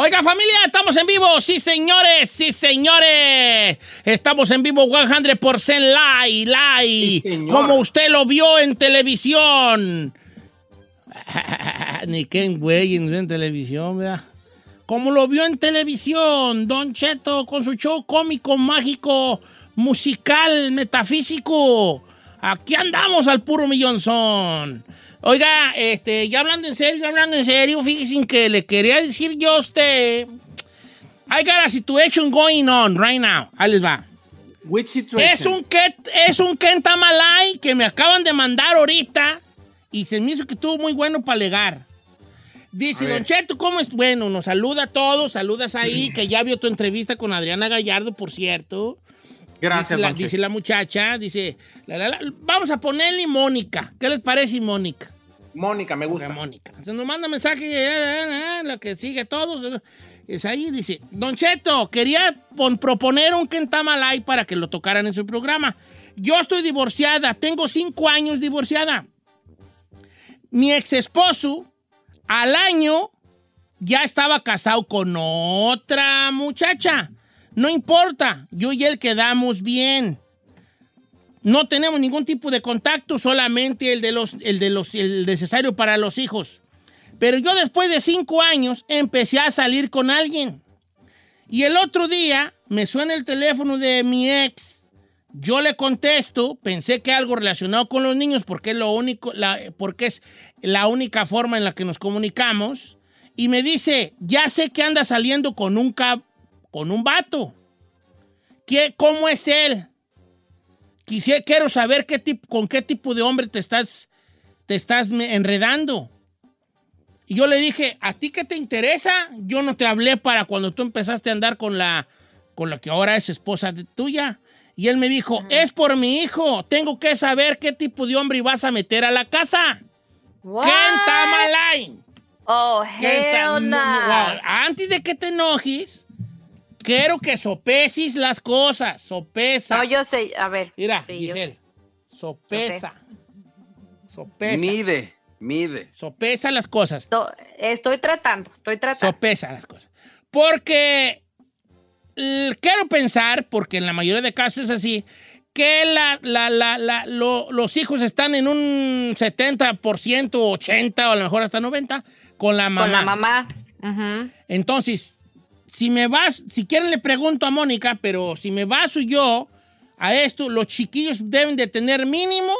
Oiga, familia, estamos en vivo. Sí, señores, sí, señores. Estamos en vivo 100% live, live. como usted lo vio en televisión. Ni Ken güey en televisión, ¿verdad? Como lo vio en televisión, Don Cheto, con su show cómico, mágico, musical, metafísico. Aquí andamos al puro millonzón. Oiga, este, ya hablando en serio, ya hablando en serio, fíjense que le quería decir yo a usted. I got a situation going on right now. Ahí les va. Which situation? Es un, es un Kentamalay que me acaban de mandar ahorita y se me hizo que estuvo muy bueno para legar. Dice, Don Cheto, ¿cómo es? Bueno, nos saluda a todos, saludas ahí, que ya vio tu entrevista con Adriana Gallardo, por cierto. Gracias, dice la, dice la muchacha, dice, la, la, la, vamos a ponerle Mónica. ¿Qué les parece Mónica? Mónica, me gusta. Mónica. Se nos manda mensaje, eh, eh, la que sigue todos. Es ahí, dice, Don Cheto, quería pon- proponer un Kentamalay para que lo tocaran en su programa. Yo estoy divorciada, tengo cinco años divorciada. Mi ex esposo, al año, ya estaba casado con otra muchacha. No importa, yo y él quedamos bien. No tenemos ningún tipo de contacto, solamente el de los, el de los, el necesario para los hijos. Pero yo después de cinco años empecé a salir con alguien. Y el otro día me suena el teléfono de mi ex. Yo le contesto, pensé que algo relacionado con los niños porque es lo único, la- porque es la única forma en la que nos comunicamos. Y me dice, ya sé que anda saliendo con un cab- con un vato. ¿Qué, ¿Cómo es él? Quisiera, quiero saber qué tipo, con qué tipo de hombre te estás, te estás enredando. Y yo le dije, ¿a ti qué te interesa? Yo no te hablé para cuando tú empezaste a andar con la, con la que ahora es esposa de tuya. Y él me dijo, es por mi hijo. Tengo que saber qué tipo de hombre vas a meter a la casa. Kenta Malay. Oh, hell no. Antes de que te enojes, quiero que sopesis las cosas. Sopesa. No, yo sé, a ver. Mira, Sí, yo- Giselle, sopesa. Sopesa. Mide, mide. Sopesa las cosas. to- Estoy tratando, estoy tratando. Sopesa las cosas. Porque quiero pensar, porque en la mayoría de casos es así, que la, la- la- la- lo- los hijos están en un 70%, 80% o a lo mejor hasta 90% con la mamá. Con la mamá. Entonces, si me vas, si quieren le pregunto a Mónica, pero si me baso yo a esto, los chiquillos deben de tener mínimo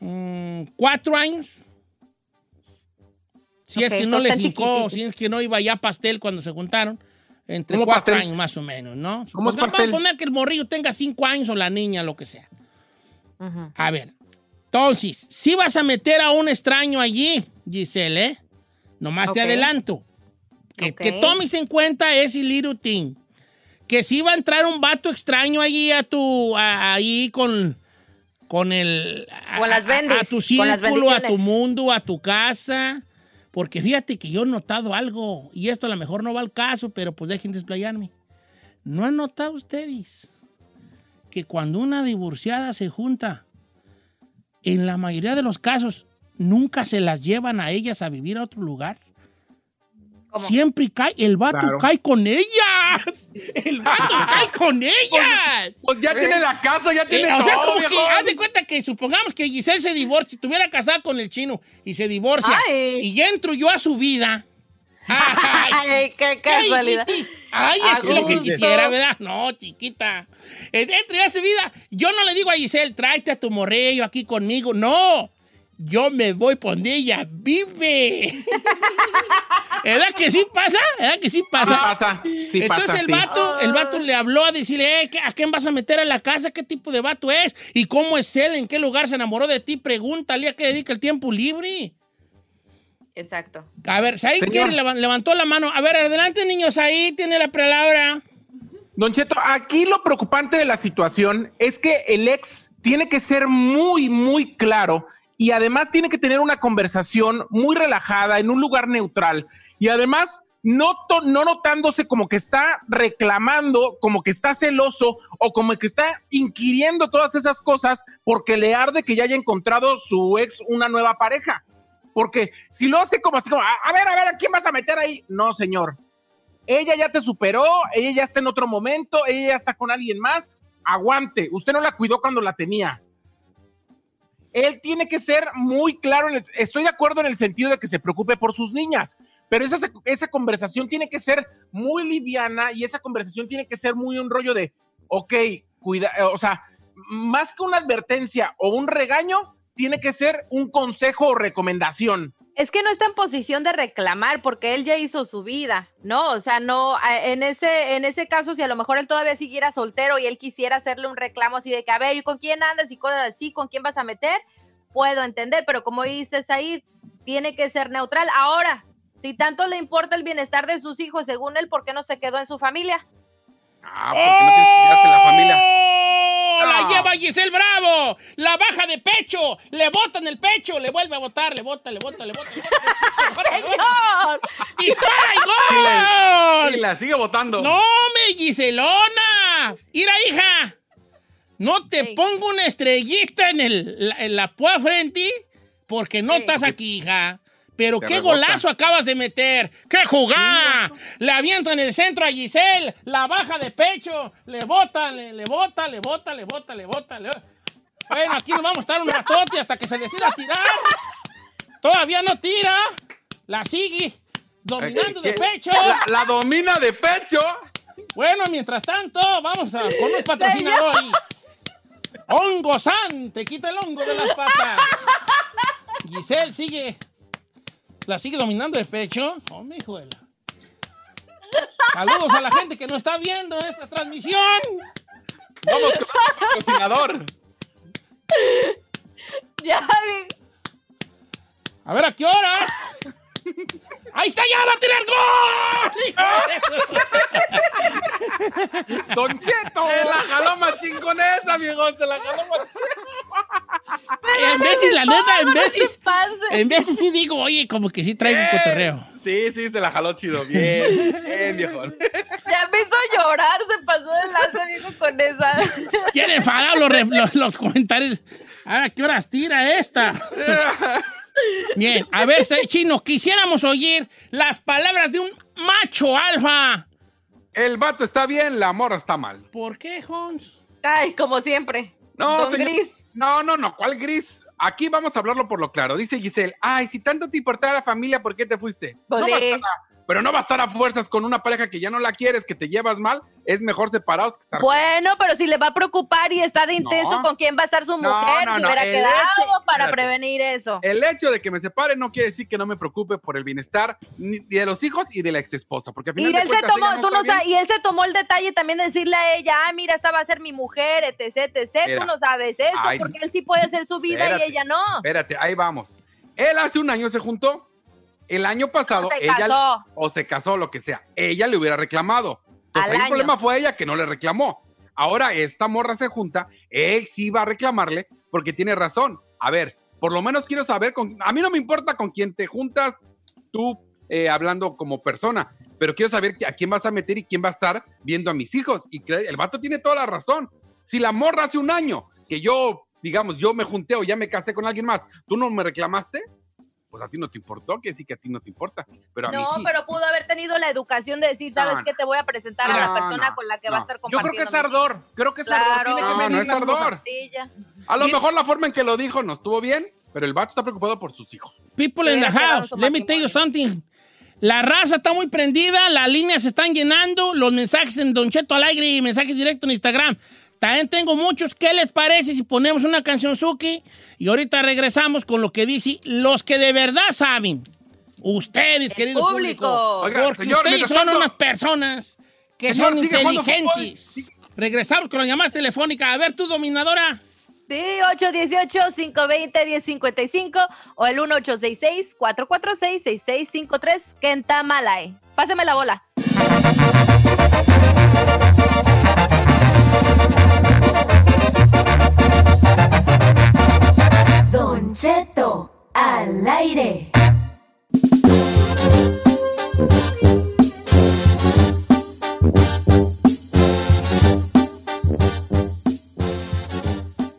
mm, cuatro años. Si es que no le chiquititos. si es que no iba ya pastel cuando se juntaron. Entre ¿Cómo cuatro pastel? años más o menos, ¿no? ¿Cómo es Vamos a poner que el morrillo tenga cinco años o la niña, lo que sea. A ver, entonces, si vas a meter a un extraño allí, Giselle, ¿eh? Nomás te adelanto. Que, Ok. que tomes en cuenta ese little thing. Que si va a entrar un vato extraño allí a tu, a- ahí con, con el... a- Con las a- bendis, A, tu círculo, a tu mundo, a tu casa. Porque fíjate que yo he notado algo, y esto a lo mejor no va al caso, pero pues dejen desplayarme. ¿No han notado ustedes que cuando una divorciada se junta, en la mayoría de los casos, nunca se las llevan a ellas a vivir a otro lugar? ¿Cómo? Siempre cae, el vato Claro. cae con ellas. El vato cae con ellas. Pues ya tiene la casa, ya tiene Eh, o sea, todo, como que, haz de cuenta que supongamos que Giselle se divorcia, estuviera casada con el chino y se divorcia, Ay. y ya entro yo a su vida, Ay, Ay, qué casualidad. Ay, A es lo que quisiera, ¿verdad? No, chiquita. Eh, Dentro de esa vida, yo no le digo a Giselle, tráete a tu morrillo aquí conmigo. No. Yo me voy por donde ella vive. ¿Verdad que sí pasa? ¿Verdad que sí Sí pasa? pasa, sí Entonces pasa, el sí. vato, el vato le habló a decirle, "Eh, ¿qué- ¿a quién vas a meter a la casa? ¿Qué tipo de vato es? ¿Y cómo es él? ¿En qué lugar se enamoró de ti? Pregúntale a qué dedica el tiempo libre. Exacto. A ver, Said levantó la mano. A ver, adelante, niños, ahí tiene la palabra. Don Cheto, aquí lo preocupante de la situación es que el ex tiene que ser muy, muy claro y además tiene que tener una conversación muy relajada en un lugar neutral y además no, no notándose como que está reclamando, como que está celoso o como que está inquiriendo todas esas cosas porque le arde que ya haya encontrado su ex una nueva pareja. Porque si lo hace como así, como, a, a ver, a ver, ¿a quién vas a meter ahí? No, señor. Ella ya te superó, ella ya está en otro momento, ella ya está con alguien más. Aguante, usted no la cuidó cuando la tenía. Él tiene que ser muy claro. estoy de acuerdo en el sentido de que se preocupe por sus niñas, pero esa, esa conversación tiene que ser muy liviana y esa conversación tiene que ser muy un rollo de, ok, cuida, eh, o sea, más que una advertencia o un regaño, tiene que ser un consejo o recomendación. Es que no está en posición de reclamar porque él ya hizo su vida, ¿no? O sea, no, en ese, en ese caso, si a lo mejor él todavía siguiera soltero y él quisiera hacerle un reclamo así de que, a ver, ¿y con quién andas y cosas así? ¿Con quién vas a meter? Puedo entender, pero como dices ahí, tiene que ser neutral. Ahora, si tanto le importa el bienestar de sus hijos, según él, ¿por qué no se quedó en su familia? Ah, porque no tienes que quedarte en la familia. ¡Oh! La No. lleva Giselle Bravo. La baja de pecho. Le bota en el pecho. Le vuelve a botar. Le bota, le bota, le bota. Le bota, le bota, le bota. ¡Señor! ¡Dispara y gol! Y la sigue votando. ¡No, me Giselona! ¡Ira, hija! No te pongo una estrellita en, el, la, en la púa frente porque no estás aquí, hija. Pero qué rebota. golazo acabas de meter. ¡Qué jugada! Le avienta en el centro a Giselle, la baja de pecho, le bota, le, le bota, le bota, le bota, le bota. Le... Bueno, aquí nos vamos a estar un ratote hasta que se decida a tirar. Todavía no tira. La sigue dominando de Eh, pecho. La, la domina de pecho. Bueno, mientras tanto, vamos a, con los patrocinadores. Hongo San, te quita el hongo de las patas. Giselle sigue, la sigue dominando de pecho. Oh, mi hijuela. Saludos a la gente que no está viendo esta transmisión. Vamos con patrocinador. Ya, A ver, ¿a qué horas? ¡Ahí está ya! ¡Va a tirar gol! Don Cheto. Se la jaló machín con esa, viejo. Se la jaló machín. en veces, la neta, en veces, en veces sí digo, oye, como que sí traigo un cotorreo. Sí, sí, se la jaló chido. Bien, bien, viejo. Ya me hizo llorar, se pasó de lanza, viejo, con esa. Los, re- los- los comentarios. Ahora, ¿qué horas tira esta? Bien, a ver, Chino, quisiéramos oír las palabras de un macho alfa. El vato está bien, la morra está mal. ¿Por qué, Hans? Ay, como siempre. No, Don señor- Gris. No, no, no, ¿cuál gris? Aquí vamos a hablarlo por lo claro. Dice Giselle, ay, si tanto te importaba la familia, ¿por qué te fuiste? Pues no sí. Pero no va a estar a fuerzas con una pareja que ya no la quieres, que te llevas mal. Es mejor separados que estar Bueno, pero si le va a preocupar y está de intenso No. con quién va a estar su mujer, no, no, hubiera el quedado hecho- para espérate. prevenir eso. El hecho de que me separe no quiere decir que no me preocupe por el bienestar ni de los hijos y de la ex esposa, porque al final Y de él, se tomó, tú no sabes, y él se tomó el detalle también de decirle a ella, ah, mira, esta va a ser mi mujer, etc, etc. Tú no sabes eso, Ay, porque él sí puede hacer su vida espérate. y ella no. Espérate, ahí vamos. Él hace un año se juntó. El año pasado ella casó. o se casó, lo que sea. Ella le hubiera reclamado. Entonces el problema fue ella que no le reclamó. Ahora esta morra se junta, él sí va a reclamarle porque tiene razón. A ver, por lo menos quiero saber con a mí no me importa con quién te juntas tú eh, hablando como persona, pero quiero saber a quién vas a meter y quién va a estar viendo a mis hijos. Y el vato tiene toda la razón. Si la morra hace un año que yo, digamos, yo me junté o ya me casé con alguien más, tú no me reclamaste, pues a ti no te importó, que sí que a ti no te importa, pero a mí No, sí. pero pudo haber tenido la educación de decir, ¿sabes no. qué? Te voy a presentar a la persona no, con la que va a estar Yo creo compartiendo. que es ardor. Creo que es ardor. Claro. Tiene que No, es ardor. Sí. A lo mejor la forma en que lo dijo no estuvo bien, pero el vato está preocupado por sus hijos. People in the house, let me tell you something. La raza está muy prendida, las líneas se están llenando, los mensajes en Don Cheto al aire y mensajes directos en Instagram. También tengo muchos. ¿Qué les parece si ponemos una canción Suki? Y ahorita regresamos con lo que dice los que de verdad saben. Ustedes, querido público. público. Oiga, porque señor, ustedes son tanto- unas personas que Señor, son inteligentes. Regresamos con las llamadas telefónicas. A ver, tú, dominadora. Sí, 818-520-1055 o el 1866-446-6653, Kentamalay. Pásame la bola. Don Cheto al aire.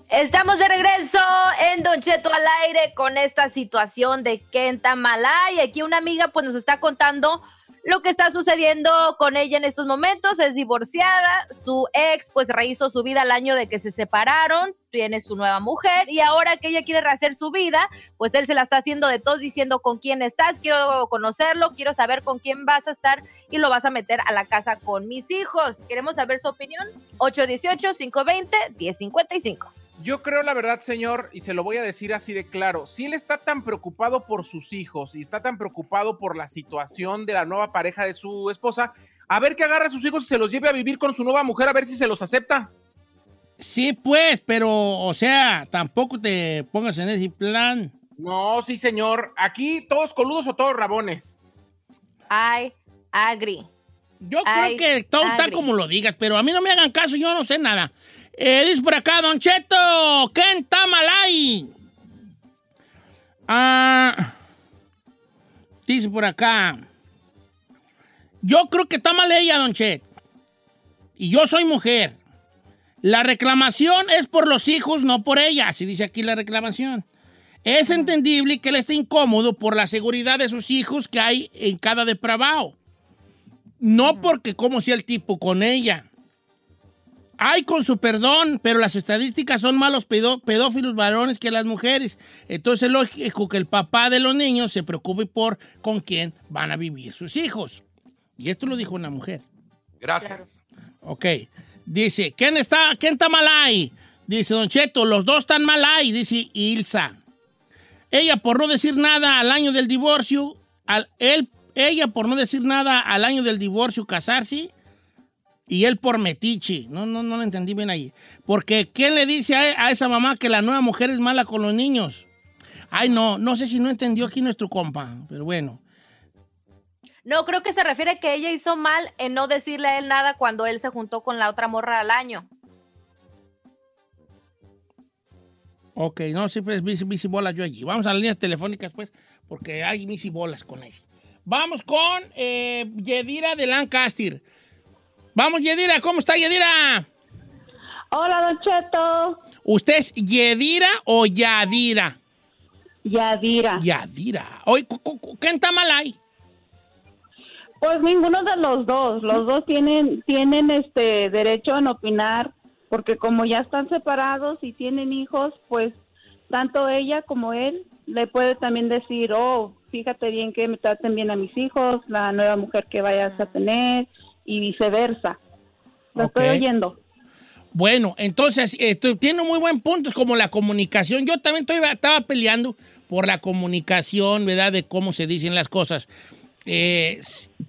Estamos de regreso en Don Cheto al aire con esta situación de Kenta Malay. Aquí una amiga pues nos está contando lo que está sucediendo con ella en estos momentos. Es divorciada, su ex pues rehizo su vida al año de que se separaron, tiene su nueva mujer y ahora que ella quiere rehacer su vida, pues él se la está haciendo de todos diciendo con quién estás, quiero conocerlo, quiero saber con quién vas a estar y lo vas a meter a la casa con mis hijos. Queremos saber su opinión. 818-520-1055. Yo creo la verdad, señor, y se lo voy a decir así de claro, si él está tan preocupado por sus hijos y está tan preocupado por la situación de la nueva pareja de su esposa, a ver que agarre a sus hijos y se los lleve a vivir con su nueva mujer, a ver si se los acepta. Sí, pues, pero, o sea, tampoco te pongas en ese plan. No, sí, señor. Aquí todos coludos o todos rabones. I agree. Yo Ay, creo que todo está agree. como lo digas, pero a mí no me hagan caso, yo no sé nada. Eh, dice por acá, Don Cheto, ¿quién está mal ahí? Ah, dice por acá. Yo creo que está mal ella, Don Chet. Y yo soy mujer. La reclamación es por los hijos, no por ella, así dice aquí la reclamación. Es entendible que él esté incómodo por la seguridad de sus hijos que hay en cada depravado. No porque como sea el tipo con ella. Ay, con su perdón, pero las estadísticas son malos pedófilos varones que las mujeres. Entonces es lógico que el papá de los niños se preocupe por con quién van a vivir sus hijos. Y esto lo dijo una mujer. Gracias. Ok. Dice, ¿quién está, quién está mal ahí? Dice Don Cheto, los dos están mal ahí, dice Ilsa. Ella por no decir nada al año del divorcio, al, él, ella por no decir nada al año del divorcio casarse y él por metiche. No, no, no lo entendí bien ahí. Porque ¿quién le dice a, a esa mamá que la nueva mujer es mala con los niños? Ay, no, no sé si no entendió aquí nuestro compa, pero bueno. No, creo que se refiere que ella hizo mal en no decirle a él nada cuando él se juntó con la otra morra al año. Ok, no, siempre es bici, bici bolas yo allí. Vamos a las líneas telefónicas, pues, porque hay bici bolas con ella. Vamos con eh, Yedira de Lancaster. Vamos, Yedira, ¿cómo está Yedira? Hola, Don Cheto. ¿Usted es Yedira o Yadira? Yadira. Yadira. Oye, cu- cu- cu- ¿quién está mal ahí? Pues ninguno de los dos. Los dos tienen, tienen este derecho en opinar, porque como ya están separados y tienen hijos, pues tanto ella como él le puede también decir, oh, fíjate bien que me traten bien a mis hijos, la nueva mujer que vayas a tener, y viceversa. Lo estoy oyendo. Bueno, entonces, tú- tiene muy buen punto, es como la comunicación. Yo también estoy- estaba peleando por la comunicación, ¿verdad? De cómo se dicen las cosas. Eh,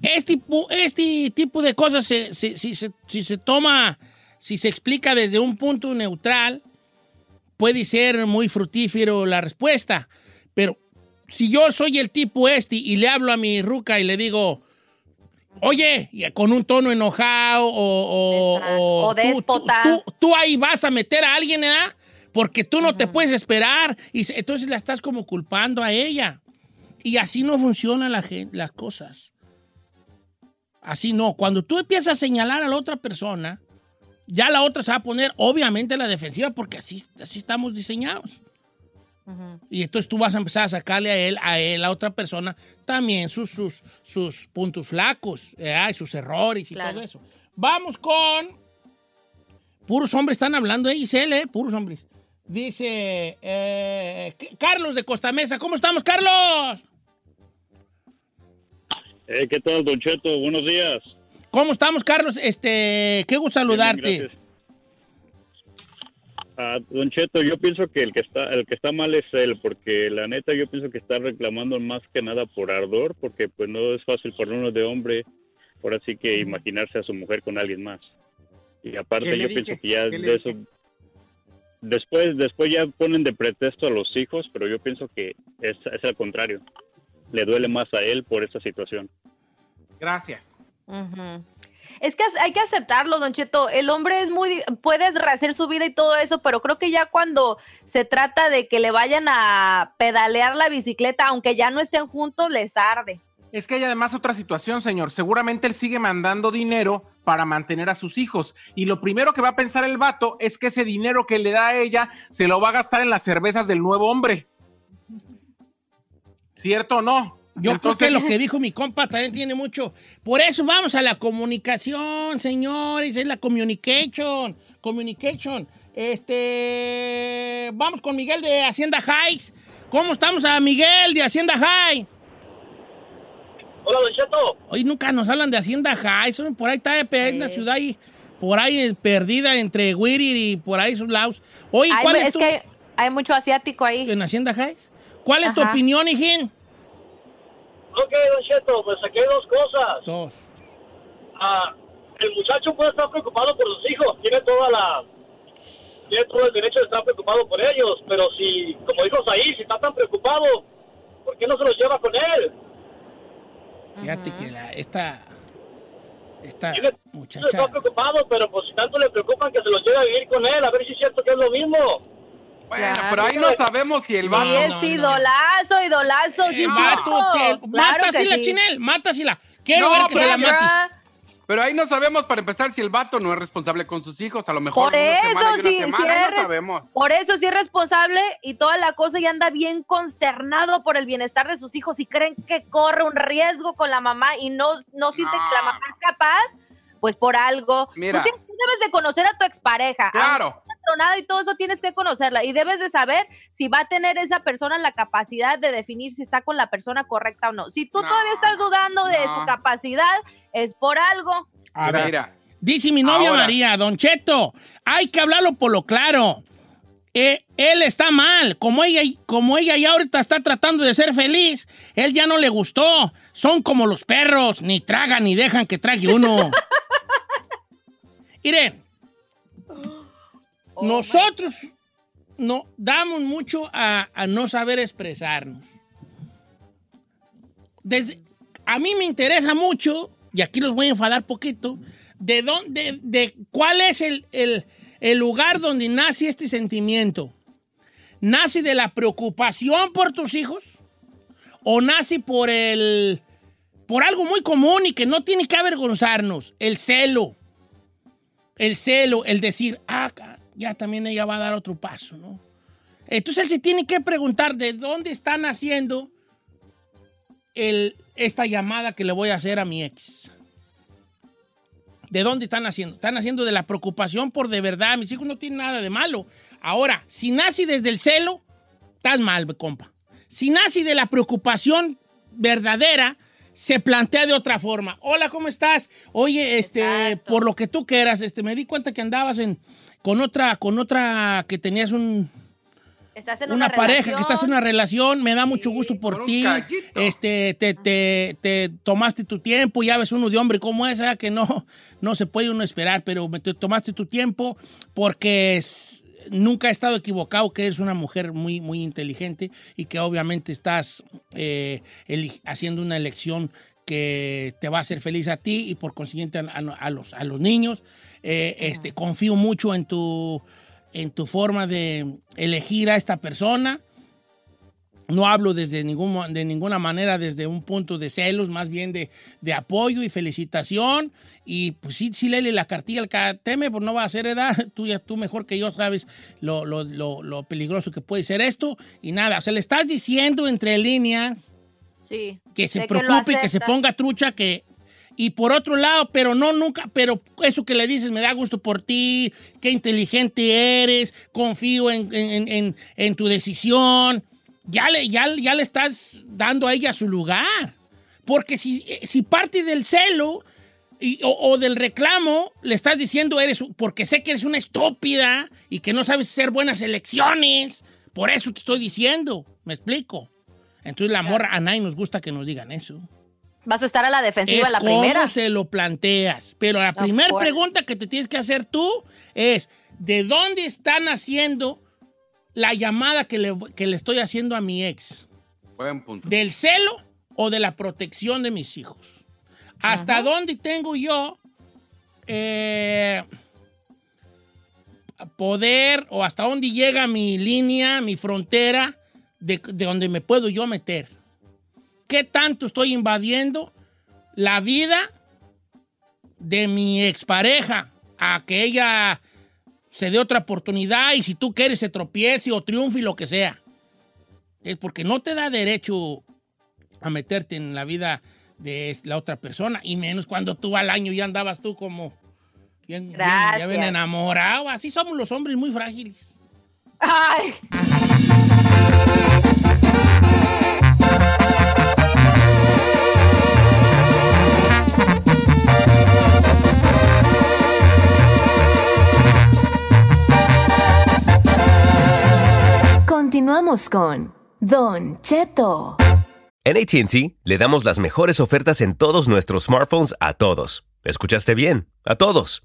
este, tipo, este tipo de cosas, se- se- si, se, si se toma, si se explica desde un punto neutral, puede ser muy fructífero la respuesta. Pero si yo soy el tipo este y le hablo a mi ruca y le digo, oye, con un tono enojado o, o, o O tú- tú- déspota. tú- ahí vas a meter a alguien, ¿verdad? Porque tú no te puedes esperar. Y entonces la estás como culpando a ella. Y así no funcionan la las cosas. Así no. Cuando tú empiezas a señalar a la otra persona, ya la otra se va a poner obviamente a la defensiva porque así, así estamos diseñados. Y entonces tú vas a empezar a sacarle a él, a él, a otra persona, también sus, sus, sus puntos flacos, y sus errores y Claro. todo eso. Vamos con. Puros hombres están hablando ahí, Isel, ¿eh? Puros hombres. Dice eh, Carlos de Costa Mesa. ¿Cómo estamos, Carlos? Eh, ¿Qué tal, Don Cheto? Buenos días. ¿Cómo estamos, Carlos? Este, qué gusto saludarte. Bien, gracias. Ah, don Cheto, yo pienso que el que está el que está mal es él, porque la neta yo pienso que está reclamando más que nada por ardor, porque pues no es fácil para uno de hombre, por así que imaginarse a su mujer con alguien más. Y aparte ¿Qué le yo dije? pienso que ya ¿Qué le de eso dije? después después ya ponen de pretexto a los hijos, pero yo pienso que es, es al contrario. Le duele más a él por esa situación. Gracias. Es que hay que aceptarlo, Don Cheto. El hombre es muy, puedes rehacer su vida y todo eso, pero creo que ya cuando se trata de que le vayan a pedalear la bicicleta, aunque ya no estén juntos, les arde. Es que hay además otra situación, señor. Seguramente él sigue mandando dinero para mantener a sus hijos. Y lo primero que va a pensar el vato es que ese dinero que le da a ella se lo va a gastar en las cervezas del nuevo hombre. ¿Cierto o no? Yo Entonces- creo que lo que dijo mi compa también tiene mucho. Por eso vamos a la comunicación, señores, es la communication, communication. Este, vamos con Miguel de Hacienda Heights. ¿Cómo estamos a Miguel de Hacienda Heights? Hola, Don Cheto. Hoy nunca nos hablan de Hacienda Heights, por ahí está en una ciudad ahí, por ahí eh, perdida entre Whittier y por ahí sus lados. Oye, Hay- ¿cuál es, es tu, que hay, hay mucho asiático ahí. en Hacienda Heights? ¿Cuál es tu opinión, hijín? Ok, Don Cheto, pues aquí hay dos cosas. Dos. Ah, el muchacho puede estar preocupado por sus hijos, tiene toda la... Tiene todo el derecho de estar preocupado por ellos, pero si, como dijo ahí, si está tan preocupado, ¿por qué no se los lleva con él? Fíjate que la, esta, esta Tiene- muchacha... Está preocupado, pero pues si tanto le preocupan que se los lleve a vivir con él, a ver si es cierto que es lo mismo. Bueno, Claro. pero ahí no sabemos si el vato... no, es no. idolazo, idolazo, sí, Eh, te- Claro mátasela, sí. Chinel, mátasela. Quiero No, ver que se la pero- mates. Pero ahí no sabemos para empezar si el vato no es responsable con sus hijos. A lo mejor Por una eso, semana y una sí, semana, sí es no sabemos. Por eso sí es responsable y toda la cosa y anda bien consternado por el bienestar de sus hijos y creen que corre un riesgo con la mamá y no, no siente que la mamá es capaz, pues por algo. Mira. Tú, tienes- tú debes de conocer a tu expareja. Claro. Tronado y todo eso tienes que conocerla y debes de saber si va a tener esa persona la capacidad de definir si está con la persona correcta o no. Si tú No, todavía estás dudando de su capacidad, es por algo. A ver, Mira, dice mi novia Ahora. María, Don Cheto, hay que hablarlo por lo claro. Eh, él está mal, como ella, como ella ya ahorita está tratando de ser feliz, él ya no le gustó. Son como los perros, ni tragan ni dejan que trague uno. Miren, nosotros no, damos mucho a, no saber expresarnos. A mí me interesa mucho, y aquí los voy a enfadar poquito, de, dónde, de cuál es el, el- lugar donde nace este sentimiento. ¿Nace de la preocupación por tus hijos? ¿O nace por el por algo muy común y que no tiene que avergonzarnos? El celo. El celo, el decir, ah, ya también ella va a dar otro paso, ¿no? Entonces él se tiene que preguntar de dónde están haciendo el, esta llamada que le voy a hacer a mi ex. ¿De dónde están haciendo? Están haciendo de la preocupación por de verdad. Mis hijos no tienen nada de malo. Ahora, si nace desde el celo, estás mal, compa. Si nace de la preocupación verdadera, se plantea de otra forma. Hola, ¿cómo estás? Oye, este, Exacto. por lo que tú quieras, este, me di cuenta que andabas en, con otra, con otra que tenías un, Estás en una, una, pareja, relación. que estás en una relación, me da mucho gusto por ti. Este, te, te- te tomaste tu tiempo, ya ves uno de hombre como esa, que no, no se puede uno esperar, pero me- te tomaste tu tiempo porque es- nunca he estado equivocado que eres una mujer muy, muy inteligente y que obviamente estás eh, haciendo una elección que te va a hacer feliz a ti y por consiguiente a, a- a los, a los niños. Eh, este, confío mucho en tu, en tu forma de elegir a esta persona. No hablo desde ningún, de ninguna manera desde un punto de celos, más bien de, de apoyo y felicitación. Y pues sí, sí léele la cartilla al teme, pues no va a ser edad. Tú ya tú mejor que yo sabes lo, lo- lo- lo peligroso que puede ser esto. Y nada, o sea, le estás diciendo entre líneas Sí. que se preocupe y que se ponga trucha que y por otro lado, pero no nunca, pero eso que le dices me da gusto por ti, qué inteligente eres, confío en, en- en- en tu decisión. Ya le, ya, ya le estás dando a ella su lugar. Porque si, si parte del celo y- o, o del reclamo, le estás diciendo, eres, porque sé que eres una estúpida y que no sabes hacer buenas elecciones. Por eso te estoy diciendo. ¿Me explico? Entonces la morra, a nadie nos gusta que nos digan eso. Vas a estar a la defensiva Es la cómo primera. se lo planteas. Pero la primera pregunta que te tienes que hacer tú es, ¿de dónde están haciendo la llamada que le, que le estoy haciendo a mi ex? Buen punto. ¿Del celo o de la protección de mis hijos? ¿Hasta dónde tengo yo eh, poder o hasta dónde llega mi línea, mi frontera de, de donde me puedo yo meter? ¿Qué tanto estoy invadiendo la vida de mi expareja a que ella se dé otra oportunidad y si tú quieres se tropiece o triunfe y lo que sea? Es porque no te da derecho a meterte en la vida de la otra persona, y menos cuando tú al año ya andabas tú como bien, bien- ya Gracias. enamorado. Así somos los hombres muy frágiles. Ay. Con Don Cheto. En ATT le damos las mejores ofertas en todos nuestros smartphones a todos. ¿Escuchaste bien? A todos.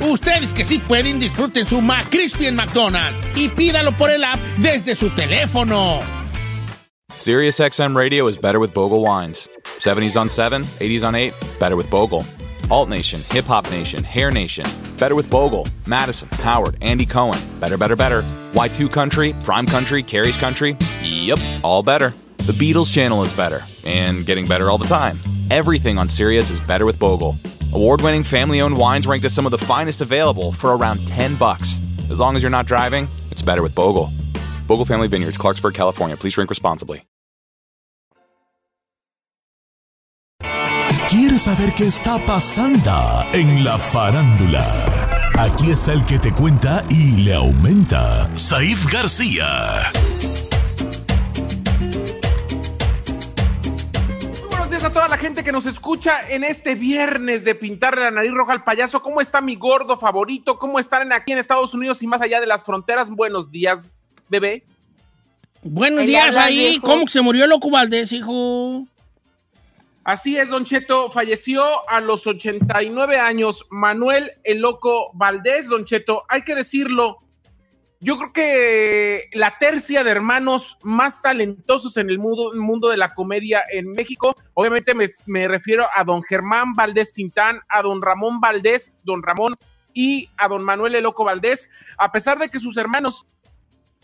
Ustedes que sí pueden, disfruten su McCrispy en McDonald's y pídalo por el app desde su teléfono. SiriusXM Radio is better with Bogle wines. 70s on 7, 80s on 8, better with Bogle. Alt Nation, Hip Hop Nation, Hair Nation, better with Bogle. Madison, Howard, Andy Cohen, better, better, better. Y2 Country, Prime Country, Carrie's Country, yep, all better. The Beatles channel is better, and getting better all the time. Everything on Sirius is better with Bogle. Award-winning family-owned wines ranked as some of the finest available for around 10 bucks. As long as you're not driving, it's better with Bogle. Bogle Family Vineyards, Clarksburg, California. Please drink responsibly. ¿Quieres saber qué está pasando en la farándula? Aquí está el que te cuenta y le aumenta, Saif García. Días a toda la gente que nos escucha en este viernes de pintarle la nariz roja al payaso. ¿Cómo está mi gordo favorito? ¿Cómo están aquí en Estados Unidos y más allá de las fronteras? Buenos días, bebé. Buenos días ahí. viejo. ¿Cómo que se murió el loco Valdés, hijo? Así es, Don Cheto, falleció a los 89 años Manuel el Loco Valdés, Don Cheto, hay que decirlo, yo creo que la tercia de hermanos más talentosos en el mundo, mundo de la comedia en México, obviamente me, refiero a Don Germán Valdés Tintán, a Don Ramón Valdés, Don Ramón y a Don Manuel el Loco Valdés, a pesar de que sus hermanos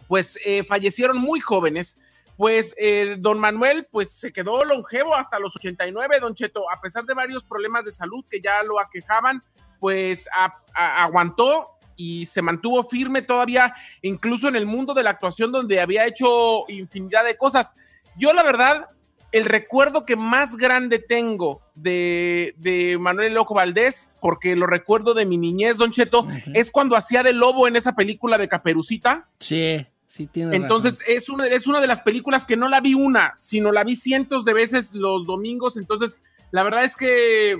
pues eh, fallecieron muy jóvenes, pues eh, don Manuel pues se quedó longevo hasta los 89, don Cheto, a pesar de varios problemas de salud que ya lo aquejaban, pues aguantó y se mantuvo firme todavía, incluso en el mundo de la actuación donde había hecho infinidad de cosas. Yo la verdad el recuerdo que más grande tengo de, de Manuel Loco Valdés, porque lo recuerdo de mi niñez, Don Cheto, es cuando hacía de lobo en esa película de Caperucita. Sí, sí tiene Entonces razón. es una, es una de las películas que no la vi una, sino la vi cientos de veces los domingos. Entonces, la verdad es que,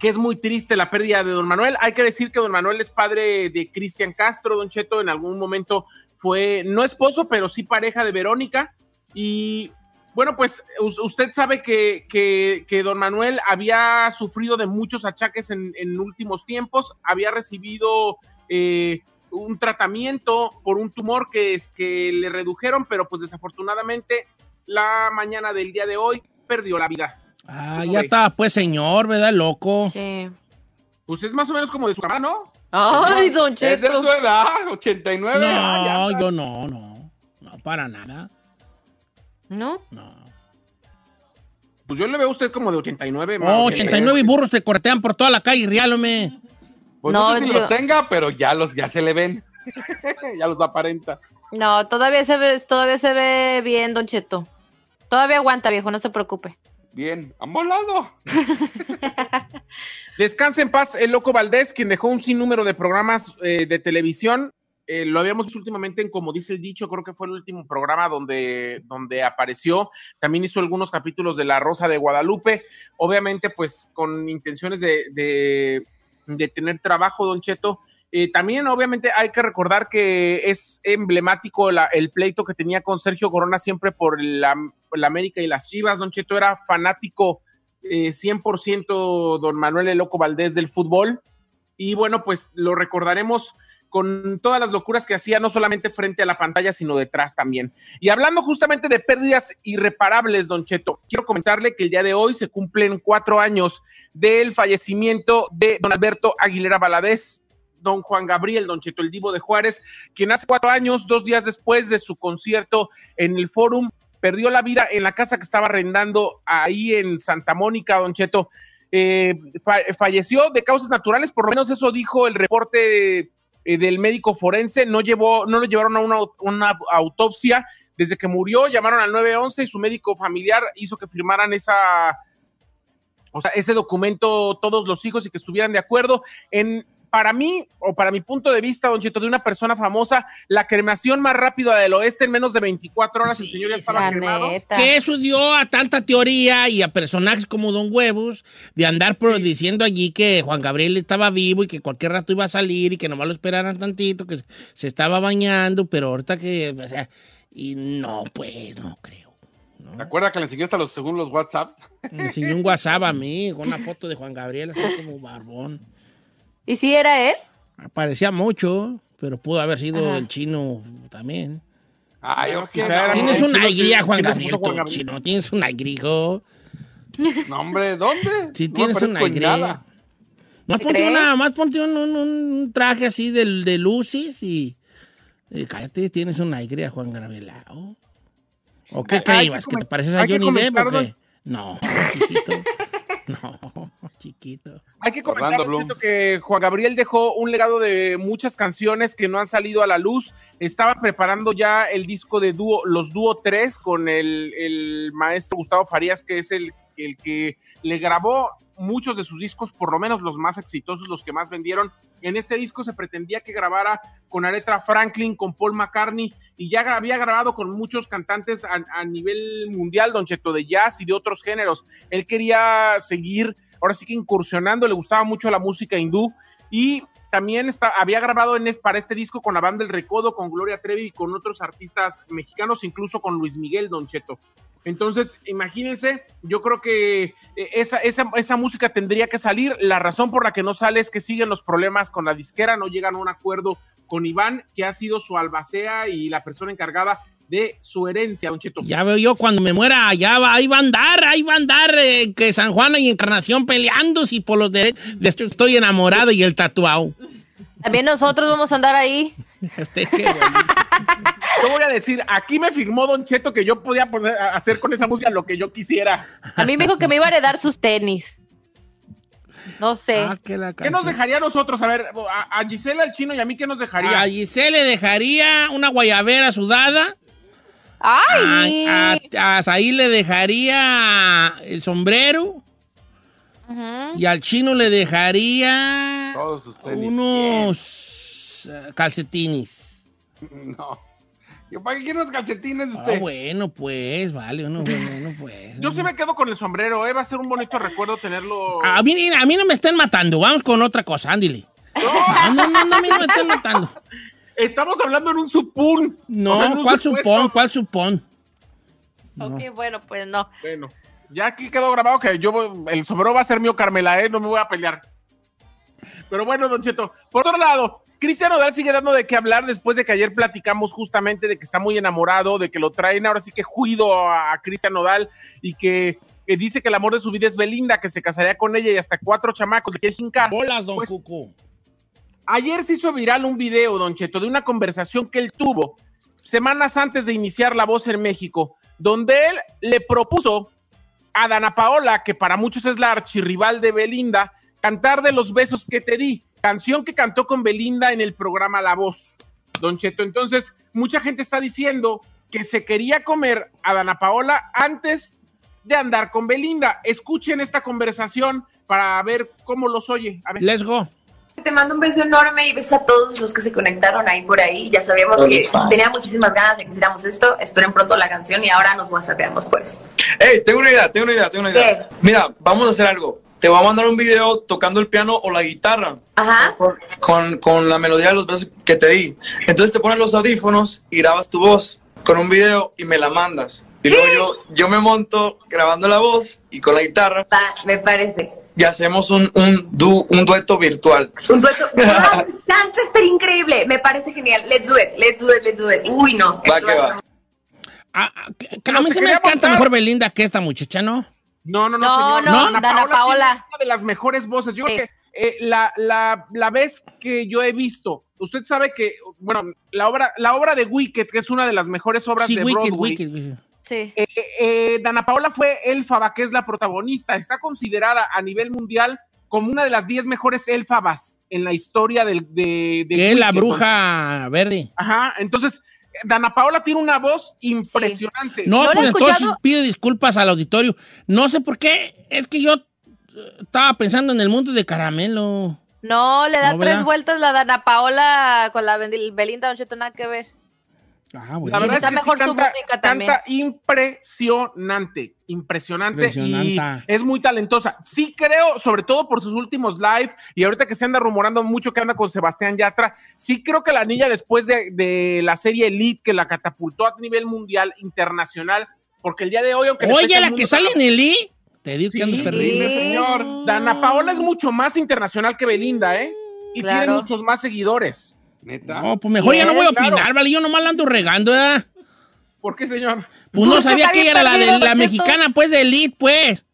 que es muy triste la pérdida de Don Manuel. Hay que decir que Don Manuel es padre de Cristian Castro, Don Cheto, en algún momento fue, no esposo, pero sí pareja de Verónica. Y bueno, pues us- usted sabe que, que- que don Manuel había sufrido de muchos achaques en, en últimos tiempos, había recibido eh, un tratamiento por un tumor que, es, que le redujeron, pero pues desafortunadamente la mañana del día de hoy perdió la vida. Ah, ya está, pues, señor, ¿verdad? Loco. Sí. Pues es más o menos como de su mamá, ¿no? Ay, Don Es de Cheto. su edad, 89. ah, ya No, está. yo no, no. No, para nada. ¿No? Pues yo le veo a usted como de 89. Oh, más o 89 burros te cortean por toda la calle, riálome. Pues no, No, sé si yo- los tenga, pero ya los ya se le ven. ya los aparenta. No, todavía se ve, todavía se ve bien, Don Cheto. Todavía aguanta, viejo, no se preocupe. Bien, amolado. Descanse en paz el Loco Valdés, quien dejó un sinnúmero de programas eh, de televisión. Eh, lo habíamos visto últimamente en Como dice el dicho, creo que fue el último programa donde, donde apareció. También hizo algunos capítulos de La Rosa de Guadalupe. Obviamente, pues con intenciones de, de, de tener trabajo, Don Cheto. Eh, también, obviamente, hay que recordar que es emblemático el pleito que tenía con Sergio Corona siempre por la, la América y las Chivas. Don Cheto era fanático eh, 100% don Manuel El Loco Valdés del fútbol. Y bueno, pues lo recordaremos con todas las locuras que hacía, no solamente frente a la pantalla, sino detrás también. Y hablando justamente de pérdidas irreparables, don Cheto, quiero comentarle que el día de hoy se cumplen cuatro años del fallecimiento de don Alberto Aguilera Valadez, don Juan Gabriel, don Cheto, el divo de Juárez, quien hace cuatro años, dos días después de su concierto en el Fórum, perdió la vida en la casa que estaba arrendando ahí en Santa Mónica, Don Cheto. Eh, fa- falleció de causas naturales, por lo menos eso dijo el reporte eh, del médico forense. No, llevó, no lo llevaron a una, una autopsia. Desde que murió, llamaron al 911 y su médico familiar hizo que firmaran esa, o sea, ese documento todos los hijos y que estuvieran de acuerdo. En, para mí, o para mi punto de vista, Don Cheto, de una persona famosa, la cremación más rápida del oeste en menos de 24 horas, el señor ya estaba cremado. neta. Que eso dio a tanta teoría y a personajes como Don Huevos de andar por- diciendo allí que Juan Gabriel estaba vivo y que cualquier rato iba a salir y que nomás lo esperaran tantito, que se, se estaba bañando, pero ahorita que, o sea, y no, pues, no creo. ¿Te acuerdas que le enseñó hasta los, según los WhatsApps? Me enseñó un WhatsApp a mí con una foto de Juan Gabriel así como barbón. ¿Y si era él? Parecía mucho, pero pudo haber sido Ajá. el chino también. Ay, ok. quizá era- no. Tienes una alegría, Juan Gabriel, chino. Tienes una alegría. No, hombre, ¿dónde? Sí, No tienes una alegría. nada. Más ¿Te ponte, una, más ponte un, un- un traje así de, de luces y, y cállate, tienes una alegría, Juan Gabriel. ¿O ¿O qué creías? ¿Que te pareces a Johnny Depp o comentar, qué? No, chiquito. No, chiquito. Hay que comentar, que Juan Gabriel dejó un legado de muchas canciones que no han salido a la luz. Estaba preparando ya el disco de dúo, los dúo 3 con el, el maestro Gustavo Farías, que es el, el que le grabó muchos de sus discos, por lo menos los más exitosos, los que más vendieron. En este disco se pretendía que grabara con Aretha Franklin, con Paul McCartney, y ya había grabado con muchos cantantes a, a nivel mundial, Don Cheto, de jazz y de otros géneros. Él quería seguir, ahora sí que incursionando, le gustaba mucho la música hindú, y también había grabado en para este disco con la banda El Recodo, con Gloria Trevi y con otros artistas mexicanos, incluso con Luis Miguel Don Cheto. Entonces, imagínense, yo creo que eh, esa, esa, esa música tendría que salir. La razón por la que no sale es que siguen los problemas con la disquera, no llegan a un acuerdo con Iván, que ha sido su albacea y la persona encargada de su herencia, Don Cheto. Ya veo yo cuando me muera, allá va, ahí va a andar, ahí va a andar eh, que San Juana y Encarnación peleando si por los derechos. Estoy enamorado y el tatuado. También nosotros vamos a andar ahí. Usted qué bonito. Yo voy a decir, aquí me firmó Don Cheto que yo podía poner- hacer con esa música lo que yo quisiera. A mí me dijo que me iba a heredar sus tenis. No sé. Ah, que la ¿Qué nos dejaría a nosotros? A ver, a, a Gisela, el chino y a mí, ¿qué nos dejaría? A Giselle le dejaría una guayabera sudada, ¡Ay! A, a, a Saí le dejaría el sombrero y al chino le dejaría Todos sus tenis. unos eh, calcetines. No. Yo, ¿Para qué quiero unos calcetines de Ah, usted? bueno, pues, vale, bueno, bueno, pues. Yo sí me quedo con el sombrero, ¿eh? Va a ser un bonito recuerdo tenerlo. A mí, a mí no me estén matando, vamos con otra cosa, ándile. No, no, no, no, a mí no me estén matando. Estamos hablando en un supún. No, O sea, en un ¿cuál supuesto. supón? ¿Cuál supón? Ok, bueno, pues no. Bueno, ya aquí quedó grabado que yo voy- el sombrero va a ser mío, Carmela, ¿eh? No me voy a pelear. Pero bueno, Don Cheto. Por otro lado, Cristian Odal sigue dando de qué hablar después de que ayer platicamos justamente de que está muy enamorado, de que lo traen ahora sí que juido a, a Cristian Odal y que, que dice que el amor de su vida es Belinda, que se casaría con ella y hasta cuatro chamacos le quiere jincar. Bolas, don Pues, Cuco. Ayer se hizo viral un video, Don Cheto, de una conversación que él tuvo semanas antes de iniciar La Voz en México, donde él le propuso a Dana Paola, que para muchos es la archirrival de Belinda, cantar de los besos que te di, canción que cantó con Belinda en el programa La Voz. Don Cheto, entonces mucha gente está diciendo que se quería comer a Dana Paola antes de andar con Belinda. Escuchen esta conversación para ver cómo los oye. Let's go. Te mando un beso enorme y beso a todos los que se conectaron ahí por ahí. Ya sabíamos que tenía muchísimas ganas de que hiciéramos esto. Esperen pronto la canción y ahora nos whatsappeamos pues. Hey, tengo una idea, tengo una idea, tengo una idea. Mira, vamos a hacer algo. Te voy a mandar un video tocando el piano o la guitarra. Ajá. Con, con la melodía de los besos que te di. Entonces te pones los audífonos y grabas tu voz con un video y me la mandas. Y luego yo, yo me monto grabando la voz y con la guitarra. me parece. Y hacemos un, un, du- un dueto virtual. Un dueto. ¡Ah, me estaría increíble. Me parece genial. Let's do it, let's do it, let's do it. Uy, no. Va que va a va. ser- Que a mí se me encanta mejor Belinda que esta muchacha, ¿no? No, no, no, No, no, Dana Dana Paola. tiene una de las mejores voces. Yo creo que eh, la, la, la vez que yo he visto, usted sabe que, bueno, la obra, la obra de Wicked, que es una de las mejores obras Sí, de Wicked, Broadway, Wicked, Wicked. Sí. eh, eh, Dana Paola fue Elfaba, que es la protagonista. Está considerada a nivel mundial como una de las 10 mejores Elfabas en la historia del, de, de Que es la bruja verde. Ajá, entonces, Dana Paola tiene una voz impresionante. No, pues entonces pido disculpas al auditorio. No sé por qué, es que yo eh, estaba pensando en el mundo de caramelo. No, le da No, tres ¿verdad? vueltas la Dana Paola con la Bel- Belinda Don Cheto, nada que ver. Ah, La verdad es Está que mejor sí su canta, música también. canta impresionante, impresionante Impresionante. y es muy talentosa. Sí creo, sobre todo por sus últimos live y ahorita que se anda rumorando mucho que anda con Sebastián Yatra, sí creo que la niña después de, de la serie Elite que la catapultó a nivel mundial, internacional, porque el día de hoy, aunque Oye, la mundo, que sale en el I, te digo que ando terrible. señor. Dana Paola es mucho más internacional que Belinda, ¿eh? Y Claro. tiene muchos más seguidores. ¿Neta? No, pues mejor ya no voy a Claro. opinar, ¿vale? Yo nomás la ando regando, ¿verdad? ¿Por qué, señor? Pues no Pues sabía que ella era la, de, la mexicana, pues, de Elite, pues.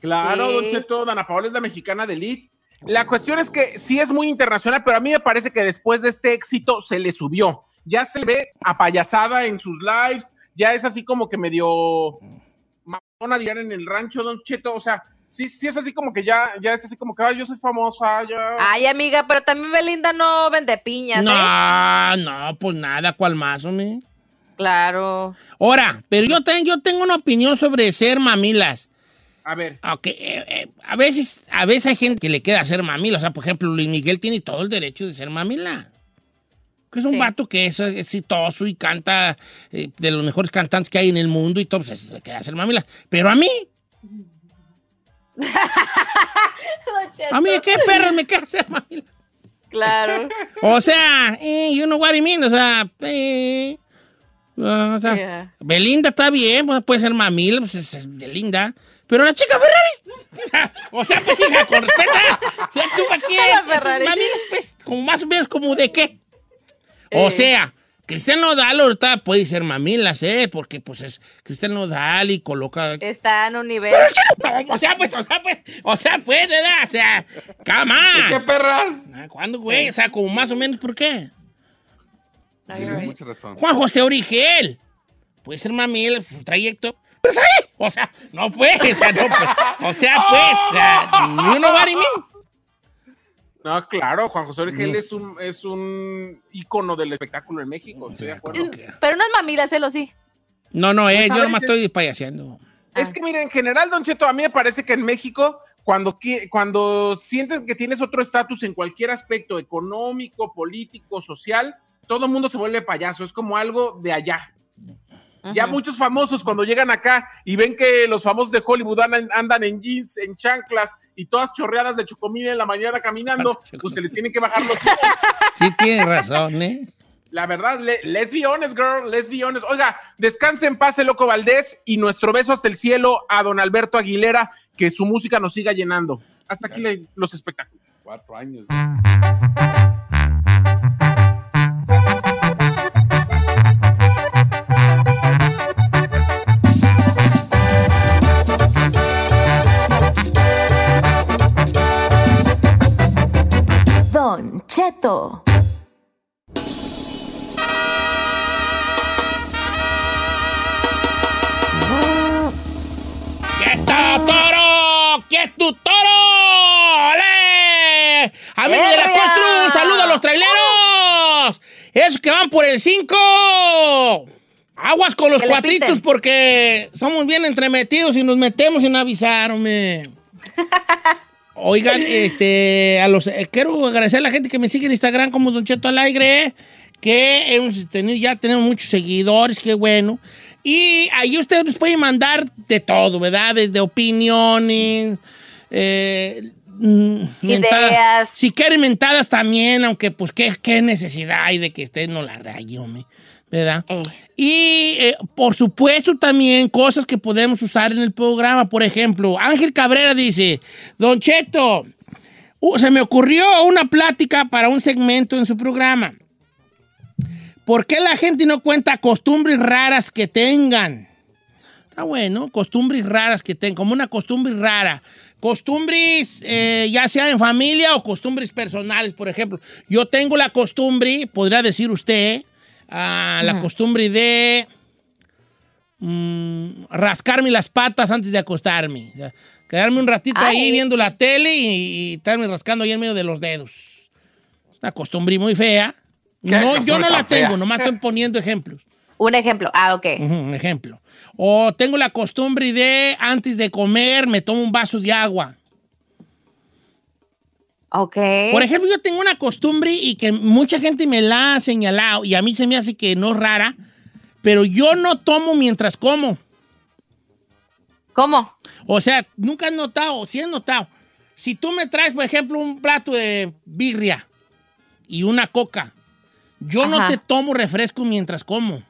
Claro, Sí. Don Cheto, Dana Paola es la mexicana de Elite. La cuestión es que sí es muy internacional, pero a mí me parece que después de este éxito se le subió. Ya se le ve apayasada en sus lives, ya es así como que medio mamona dirían en el rancho, Don Cheto, o sea, sí, sí es así como que ya, ya es así como que "Ay, yo soy famosa, ya. Ay, amiga, pero también Belinda no vende piñas, ¿eh? No, no, pues nada, ¿cuál más, hombre? Claro. Ahora, pero yo, ten- yo tengo una opinión sobre ser mamilas. A ver. Ok, eh, eh, a veces, a veces hay gente que le queda ser mamila. O sea, por ejemplo, Luis Miguel tiene todo el derecho de ser mamila. Que es un Sí. vato que es exitoso y canta eh, de los mejores cantantes que hay en el mundo y todo, pues se le queda ser mamila. Pero a mí, a mí, ¿qué perro me queda ser mamila? Claro. O sea, eh, you know what I mean, o sea, eh, o sea, Yeah. Belinda está bien, pues, puede ser mamila, pues es, es de linda, pero la chica Ferrari, o sea, pues hija, con respeto, o sea, tú aquí, La Ferrari. mamilas, pues, como más o menos como de qué. O sea, Cristiano Nodal ahorita puede ser mamilas, ¿eh? Porque pues es Cristiano Nodal y coloca... Está en un nivel. O sea, pues, o sea, pues, o sea, pues, ¿verdad? O sea, cama. ¿Qué perras? Ah, ¿Cuándo, güey? O sea, como más o menos, ¿por qué? Mucha razón. Juan José Origel. Puede ser mamil, su trayecto. Pero ¿sabes? O sea, no pues, o sea, no pues. O sea, pues, o sea, you know what I mean? No, claro, Juan José Origel No. es un, es un ícono del espectáculo en México, estoy de acuerdo. Pero no es mamila, celo sí. No, no, eh, Pues, yo nomás estoy payaseando. Es que, mire, en general, Don Cheto, a mí me parece que en México, cuando, qui- cuando sientes que tienes otro estatus en cualquier aspecto económico, político, social, todo el mundo se vuelve payaso. Es como algo de allá. Ya muchos famosos cuando llegan acá y ven que los famosos de Hollywood andan, andan en jeans, en chanclas y todas chorreadas de chocomil en la mañana caminando, pues se les tienen que bajar los ojos. Sí, tienes razón, ¿eh? La verdad, le- let's be honest, girl, let's be honest. Oiga, descanse en paz, el Loco Valdés, y nuestro beso hasta el cielo a don Alberto Aguilera, que su música nos siga llenando. Hasta aquí le- los espectáculos. Cuatro años. Cheto. ¡Quieto, toro! ¡Quieto, toro! ¡Ale! Amigos de la. Costru, un saludo a los traileros. Esos que van por el 5. Aguas con los cuatritos piten. porque somos bien entremetidos y nos metemos sin avisar, hombre. Oigan, este, a los, eh, quiero agradecer a la gente que me sigue en Instagram como Don Cheto Alegre, que hemos tenido, ya tenemos muchos seguidores, qué bueno. Y ahí ustedes nos pueden mandar de todo, ¿verdad? Desde opiniones, eh, mm, mentadas. Ideas. Si quieren mentadas también, aunque pues qué, qué necesidad hay de que usted no la raye, hombre, ¿verdad? Eh. Y eh, por supuesto también cosas que podemos usar en el programa. Por ejemplo, Ángel Cabrera dice, Don Cheto, uh, se me ocurrió una plática para un segmento en su programa. ¿Por qué la gente no cuenta costumbres raras que tengan? Está bueno, costumbres raras que tengan, como una costumbre rara. Costumbres, eh, ya sea en familia o costumbres personales, por ejemplo. Yo tengo la costumbre, podría decir usted, ah, la costumbre de mm, rascarme las patas antes de acostarme. O sea, quedarme un ratito ahí viendo la tele y, y estarme rascando ahí en medio de los dedos. Es una costumbre muy fea. ¿Qué No, yo no la fea? tengo, nomás estoy poniendo ejemplos. Un ejemplo. Ah, ok. Un ejemplo. O tengo la costumbre de, antes de comer, me tomo un vaso de agua. Por ejemplo, yo tengo una costumbre y que mucha gente me la ha señalado y a mí se me hace que no es rara, pero yo no tomo mientras como. ¿Cómo? O sea, nunca has notado, sí has notado. Si tú me traes, por ejemplo, un plato de birria y una coca, yo no te tomo refresco mientras como.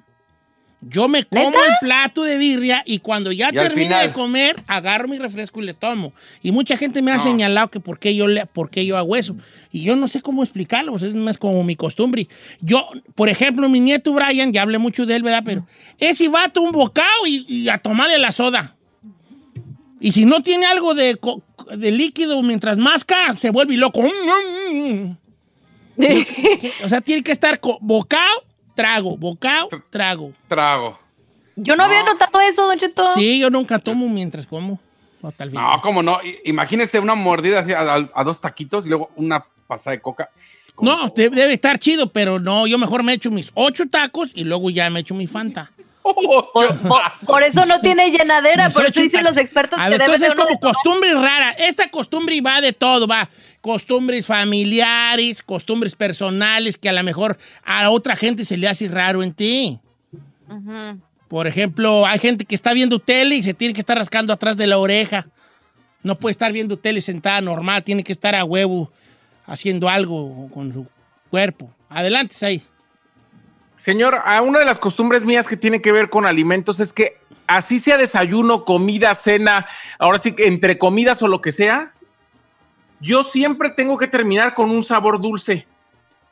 Yo me como ¿Neta? el plato de birria y cuando ya Y termino de comer, agarro mi refresco y le tomo. Y mucha gente me ha No. señalado que por qué, yo le, por qué yo hago eso. Y yo no sé cómo explicarlo, pues es más como mi costumbre. Yo, por ejemplo, mi nieto Brian, ya hablé mucho de él, ¿verdad? Pero ese vato un bocado y, y a tomarle la soda. Y si no tiene algo de, de líquido mientras masca, se vuelve loco. Que- O sea, tiene que estar bocado, trago, bocado, trago. Trago. Yo no, había notado eso, Don Cheto. Sí, yo nunca tomo mientras como. Hasta el final. No, cómo no. Imagínese una mordida así a, a- a dos taquitos y luego una pasada de coca. No, de- debe estar chido, pero no, yo mejor me echo mis ocho tacos y luego ya me echo mi Fanta. Por, por- por eso no tiene llenadera, por eso dicen los expertos A que debe de es como de costumbre rara. Esta costumbre va de todo, va. Costumbres familiares, costumbres personales que a lo mejor a otra gente se le hace raro en ti. Por ejemplo, hay gente que está viendo tele y se tiene que estar rascando atrás de la oreja. No puede estar viendo tele sentada normal, tiene que estar a huevo haciendo algo con su cuerpo. Adelante, ahí. Señor, a una de las costumbres mías que tiene que ver con alimentos es que así sea desayuno, comida, cena, ahora sí que entre comidas o lo que sea, yo siempre tengo que terminar con un sabor dulce.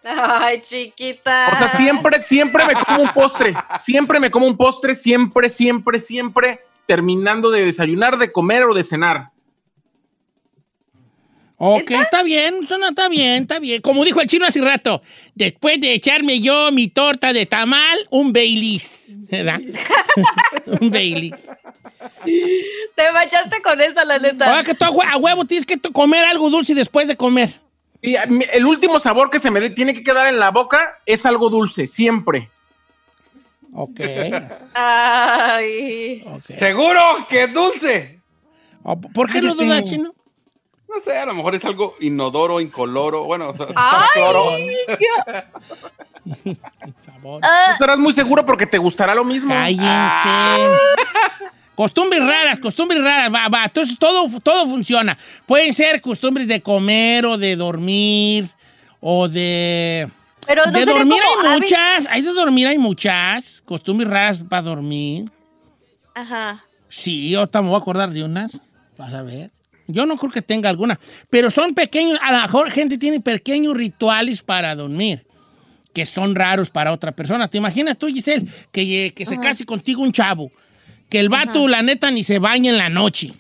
Ay, chiquita. O sea, siempre, siempre me como un postre. Siempre me como un postre, siempre, siempre, siempre terminando de desayunar, de comer o de cenar. Ok, está bien, suena, está bien, está bien. Como dijo el chino hace rato, después de echarme yo mi torta de tamal, un Baileys, ¿verdad? un Baileys. Te manchaste con esa, la neta. Ahora que tú a hue- a huevo tienes que comer algo dulce después de comer. Y el último sabor que se me dé- tiene que quedar en la boca es algo dulce, siempre. Ok. Ay. Seguro que es dulce. ¿Por qué lo duda, chino? No sé, a lo mejor es algo inodoro, incoloro. Bueno, o sea, Ay, cloro. qué- Tú estarás muy seguro porque te gustará lo mismo. Cállense. Costumbres raras, costumbres raras. Va, va. Entonces todo, todo funciona. Pueden ser costumbres de comer o de dormir o de. Pero no de dormir como hay muchas. Hay de dormir hay muchas. Costumbres raras para dormir. Ajá. Sí, yo también voy a acordar de unas. Vas a ver. Yo no creo que tenga alguna. Pero son pequeños. A lo mejor gente tiene pequeños rituales para dormir. Que son raros para otra persona. ¿Te imaginas tú, Giselle, que, que se case contigo un chavo? Que el vato, la neta, ni se baña en la noche.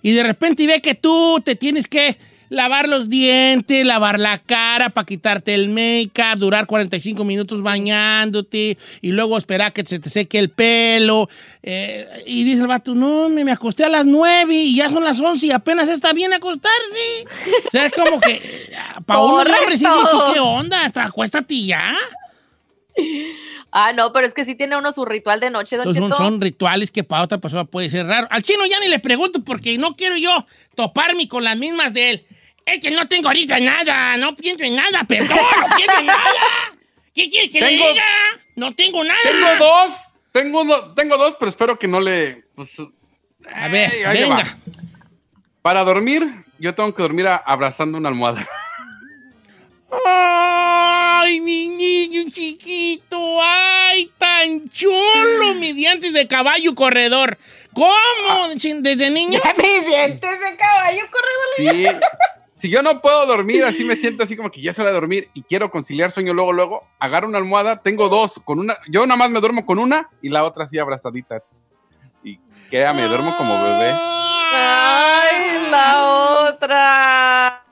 Y de repente ve que tú te tienes que lavar los dientes, lavar la cara para quitarte el make-up, durar 45 minutos bañándote y luego esperar que se te seque el pelo. eh, y dice el vato, no, me, me acosté a las 9 y ya son las 11 y apenas está bien acostarse. O sea, es como que para uno hombre sí dice. ¿qué onda? Hasta acuéstate ya. Ah, no, pero es que sí tiene uno su ritual de noche, don Entonces son rituales que para otra persona puede ser raro. Al chino ya ni le pregunto porque no quiero yo toparme con las mismas de él. Es que no tengo ahorita nada, no pienso en nada, perdón, no pienso en nada. ¿Qué quiere que le Tengo- diga? No tengo nada. Tengo dos. Tengo, tengo dos, pero espero que no le. pues, A ver, Ey, le venga. Para dormir, yo tengo que dormir a- abrazando una almohada. Ay, mi niño chiquito, ay, tan chulo, mi dientes de caballo corredor. ¿Cómo? Chin, ¿Desde niño? Mis dientes de caballo corredor. Sí. Si yo no puedo dormir, así me siento así como que ya es hora de dormir y quiero conciliar sueño luego, luego, agarro una almohada, tengo dos, con una, yo nada más me duermo con una y la otra así abrazadita. Y créame, duermo como bebé. Ay, la otra.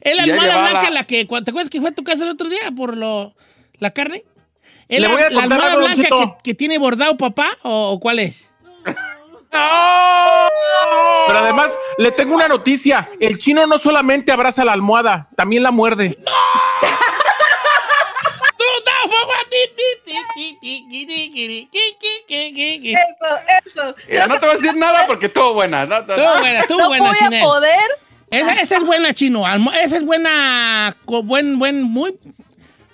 ¿Es la almohada blanca la que, ¿te acuerdas que fue a tu casa el otro día por lo, la carne? ¿Es Le la, voy a la contar almohada blanca que, que tiene bordado papá o, o cuál es? ¡No! Pero además, le tengo una noticia. El chino no solamente abraza la almohada, también la muerde. ¡No! Eso, eso. No te voy a decir nada porque todo buena. No, no, no. Todo buena, todo buena, voy Chine. a poder. Esa, esa, es buena, chino. Esa es buena, buen, buen, muy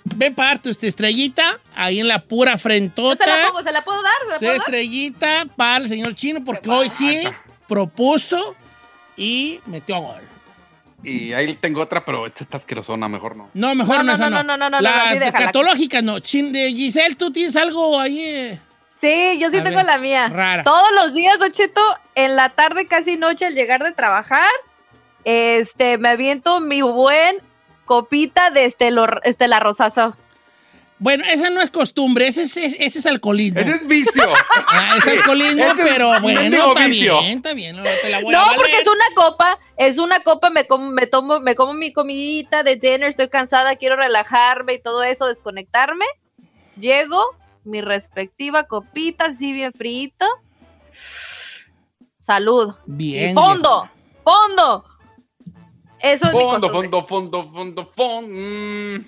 Ve para tu este, estrellita ahí en la pura Yo frentota. se la pongo, se la puedo dar, se la Sí, puedo dar. estrellita para el señor chino porque hoy sí propuso y metió gol. Y ahí tengo otra, pero esta está asquerosona, mejor no. No, mejor No, no, no, esa no, no, no, no, no, La sí, déjala. catológica no. Chin- de Giselle, ¿tú tienes algo ahí? eh? Sí, yo sí A tengo ver, la mía. rara. Todos los días, Don Cheto, en la tarde, casi noche, al llegar de trabajar, este, me aviento mi buen copita de estela rosazo. Bueno, esa no es costumbre, ese es, ese es alcoholismo. Ese es vicio. Ah, es alcoholismo, pero bueno, está vicio. bien, está bien. No, te la voy a No, valer. porque es una copa, es una copa, me como, me tomo, me como mi comidita de dinner, estoy cansada, quiero relajarme y todo eso, desconectarme. Llego, mi respectiva copita, así bien frito. Salud. Bien. Y fondo, fondo. Eso es mi Fondo, costumbre. fondo, fondo, fondo, fondo. Mm.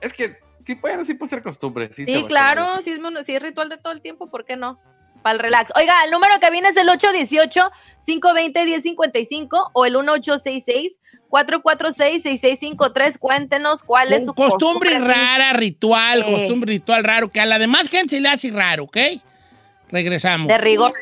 Es que sí, bueno, sí puede ser costumbre. Sí, Sí, claro, si es, ritual de todo el tiempo, ¿por qué no? Para el relax. Oiga, el número que viene es el 818-520-1055 o el 1866-446-6653. Cuéntenos cuál es su Costumbre rara, ritual, Eh. costumbre ritual raro, que a la demás gente se le hace raro, ¿ok? Regresamos. de rigor.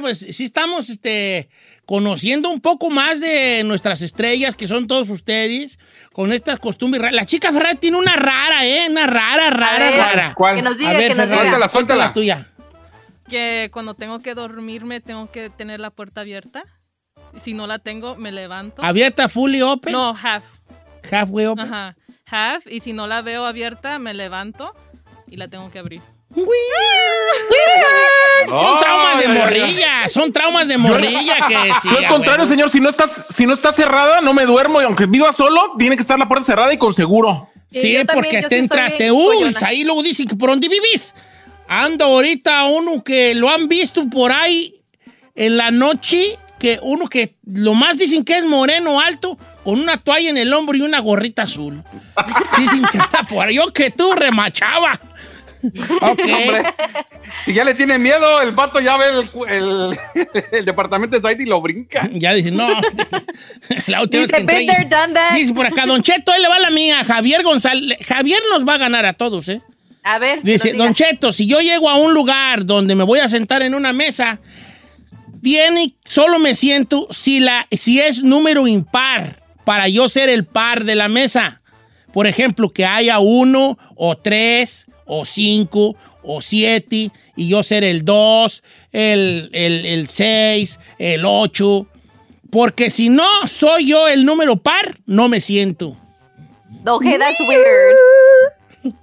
Pues sí estamos este, conociendo un poco más de nuestras estrellas, que son todos ustedes, con estas costumbres raras. La chica Ferrari tiene una rara, ¿eh? Una rara, rara, ver, rara. ¿Cuál? que nos diga, A ver, que nos diga. Suéltala, suéltala. la tuya. Que cuando tengo que dormirme tengo que tener la puerta abierta. Y si no la tengo, me levanto. ¿Abierta fully open? No, half. Halfway open. Ajá. Half. Y si no la veo abierta, me levanto y la tengo que abrir. Son traumas de morrilla, son traumas de morrilla que sí. A contrario, señor, si no estás, si no está cerrada, no me duermo y aunque viva solo, tiene que estar la puerta cerrada y con seguro. Sí, porque te entra, te uy, ahí luego dicen que por dónde vivís. Anda ahorita uno que lo han visto por ahí en la noche, que uno que lo más dicen que es moreno alto, con una toalla en el hombro y una gorrita azul. Dicen que anda por ahí, yo que tú remachaba. Ok. Hombre, si ya le tiene miedo, el vato ya ve el, el- el departamento de Said y lo brinca. Ya dice, no. La última Dice, vez que entré "Been ahí- there, done that". Dice por acá, Don Cheto, ahí le va la mía. Javier González. Javier nos va a ganar a todos, ¿eh? A ver. Dice, Don. Cheto, si yo llego a un lugar donde me voy a sentar en una mesa, tiene, solo me siento si, la, si es número impar para yo ser el par de la mesa. Por ejemplo, que haya uno o tres o cinco o siete y yo ser el dos, el, el, el seis, el ocho. Porque si no soy yo el número par, no me siento. Okay, that's weird.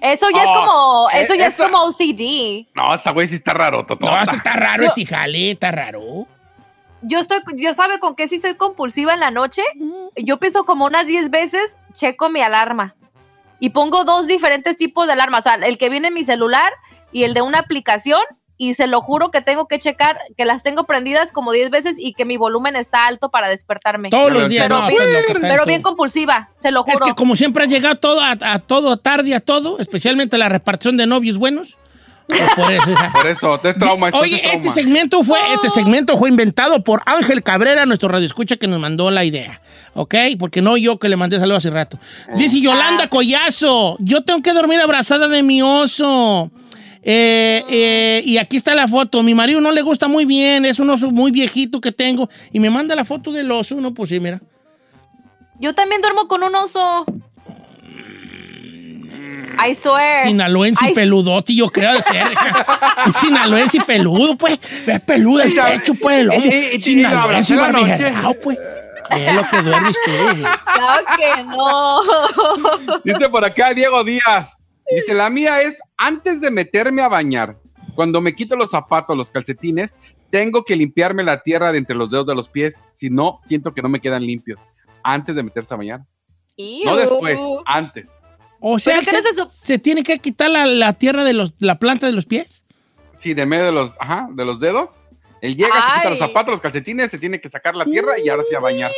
Eso ya es Oh, como, eso ya es como OCD. No, esa güey sí está raro, Totota. No, esto está raro, Yo- este jale, está raro. Yo estoy, yo sabe con qué sí soy compulsiva en la noche. Yo pienso como unas 10 veces, checo mi alarma. Y pongo dos diferentes tipos de alarma. O sea, el que viene en mi celular y el de una aplicación. Y se lo juro que tengo que checar que las tengo prendidas como 10 veces y que mi volumen está alto para despertarme. Todos los días, Pero, no, bien, pues, pero bien compulsiva, se lo Es juro. que como siempre has llegado todo a, a todo tarde a todo, especialmente la repartición de novios buenos. Pues por eso. Por eso, te trauma. esto Oye, trauma. este segmento fue este segmento fue inventado por Ángel Cabrera, nuestro radioescucha que nos mandó la idea, ¿ok? Porque no yo que le mandé saludos hace rato. Dice Yolanda Collazo, yo tengo que dormir abrazada de mi oso. Eh, eh, y aquí está la foto. Mi marido no le gusta muy bien, es un oso muy viejito que tengo. Y me manda la foto del oso, no, pues sí, mira. Yo también duermo con un oso. I swear. Sinaloense y I- peludote, yo creo de ser. Sinaloense y peludo, pues. Es peludo el pecho, pues, el lomo. Sinaloense barbijerao, pues. Es lo que duermes tú. Claro que no. Dice por acá Diego Díaz. Dice, la mía es antes de meterme a bañar, cuando me quito los zapatos, los calcetines, tengo que limpiarme la tierra de entre los dedos de los pies, si no, siento que no me quedan limpios. Antes de meterse a bañar. No después, antes. O sea, ¿Pero qué se, es eso? se tiene que quitar la, la tierra de los, la planta de los pies. Sí, de medio de los, ajá, de los dedos. Él llega, se quita los zapatos, los calcetines, se tiene que sacar la tierra y ahora sí a bañarse.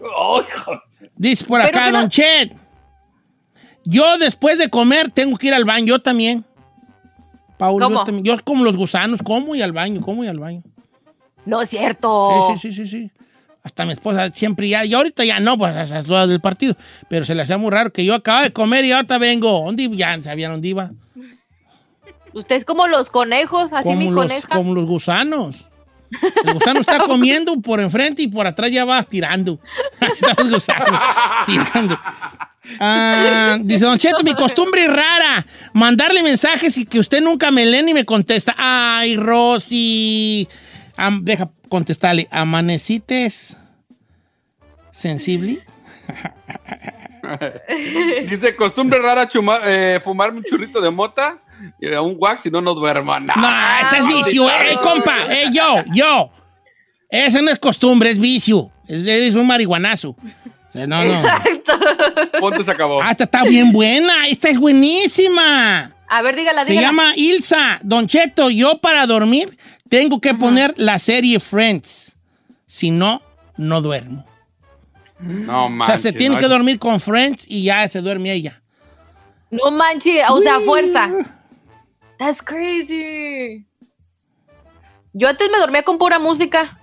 Joder. Dice por Pero acá, no- Don Chet. Yo después de comer tengo que ir al baño, yo también. Paul, yo ¿Cómo? también. Yo como los gusanos, como y al baño, como y al baño. No es cierto. Sí, sí, sí, sí, sí. Hasta mi esposa siempre ya, y ahorita ya no, pues esas dudas del partido. Pero se le hacía muy raro que yo acababa de comer y ahorita vengo. ¿Dónde ya sabían dónde iba? Usted es como los conejos, así mi Como los, coneja. como los gusanos. El gusano está comiendo por enfrente y por atrás ya va tirando. Así están los gusanos, tirando. Ah, dice Don Cheto, mi costumbre es rara. Mandarle mensajes y que usted nunca me lee ni me contesta. Ay, Rosy. Am- deja contestarle. ¿Amanecites sensible? Dice, costumbre rara chuma- eh, fumarme un churrito de mota y de un wax, si no, no duermo. No, No, ese es vicio. ¡Ey, compa! ¡Ey, yo! ¡Yo! Esa no es costumbre, es vicio. Es, eres un marihuanazo. O sea, no, no. Ponte se acabó. Ah, esta está bien buena. Esta es buenísima. A ver, dígala, Se dígala. llama Ilsa. Don Cheto, yo para dormir tengo que poner la serie Friends. Si no, no duermo. No o sea, manches. se tiene no, que dormir con Friends y ya se duerme ella. No manches, o sea, fuerza. That's crazy. Yo antes me dormía con pura música.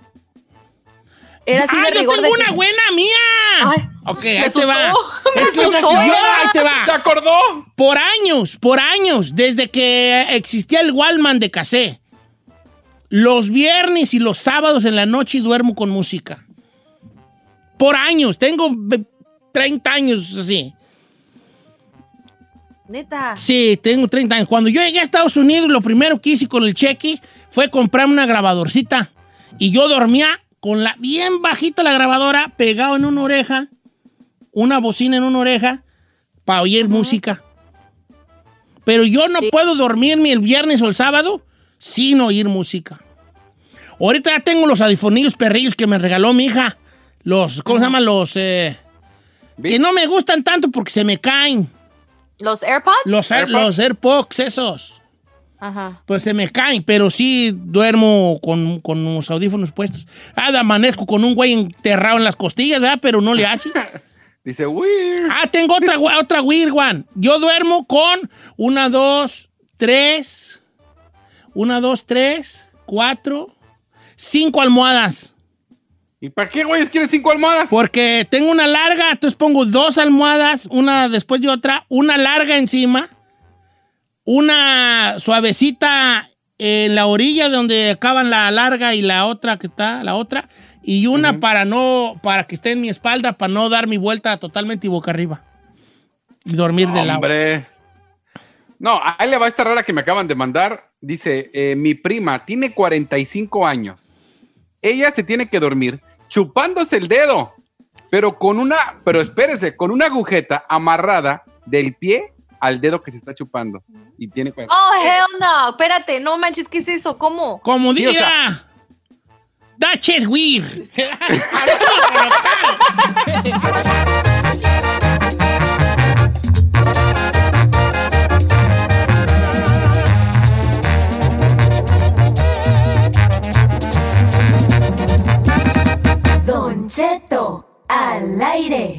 Era así ¡Ah, yo tengo de una que- buena mía! Ay, ok, me ahí te va. me Es que asustó. yo, ahí te va. ¿Se acordó? Por años, por años, desde que existía el Wallman de casé, los viernes y los sábados en la noche duermo con música. Por años, tengo ve- 30 años así. Neta. Sí, tengo 30 años. Cuando yo llegué a Estados Unidos, lo primero que hice con el cheque fue comprarme una grabadorcita. Y yo dormía con la bien bajita la grabadora, pegado en una oreja, una bocina en una oreja, para oír música. Pero yo no puedo dormirme el viernes o el sábado sin oír música. Ahorita ya tengo los audífonos perrillos que me regaló mi hija. Los, ¿cómo se llaman? Los, eh, que no me gustan tanto porque se me caen. ¿Los AirPods? Los, Air- los AirPods, esos. Ajá. Pues se me caen, pero sí duermo con, con los audífonos puestos. Ah, de amanezco con un güey enterrado en las costillas, ¿verdad? Pero no le hace. Dice, weird. Ah, tengo otra, otra weird one. Yo duermo con una, dos, tres, una, dos, tres, cuatro, cinco almohadas. ¿Y para qué, güeyes, quieres cinco almohadas? Porque tengo una larga, entonces pongo dos almohadas, una después de otra, una larga encima, una suavecita en la orilla donde acaban la larga y la otra que está, la otra, y una para no, para que esté en mi espalda, para no dar mi vuelta totalmente y boca arriba. Y dormir de lado. Hombre. No, ahí le va esta rara que me acaban de mandar. Dice, eh, mi prima tiene 45 años. Ella se tiene que dormir chupándose el dedo, pero con una, pero espérese, con una agujeta amarrada del pie al dedo que se está chupando. Y tiene 40. Oh, hell no. Espérate, no manches, ¿qué es eso? ¿Cómo? Como Sí, o sea- diga. That is weird. Cheto al aire.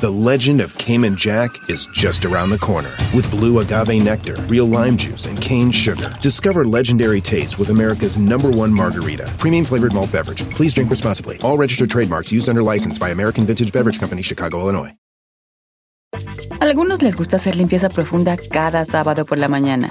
The legend of Cayman Jack is just around the corner. With blue agave nectar, real lime juice, and cane sugar. Discover legendary taste with America's number one margarita. Premium flavored malt beverage. Please drink responsibly. All registered trademarks used under license by American Vintage Beverage Company, Chicago, Illinois. Algunos les gusta hacer limpieza profunda cada sábado por la mañana.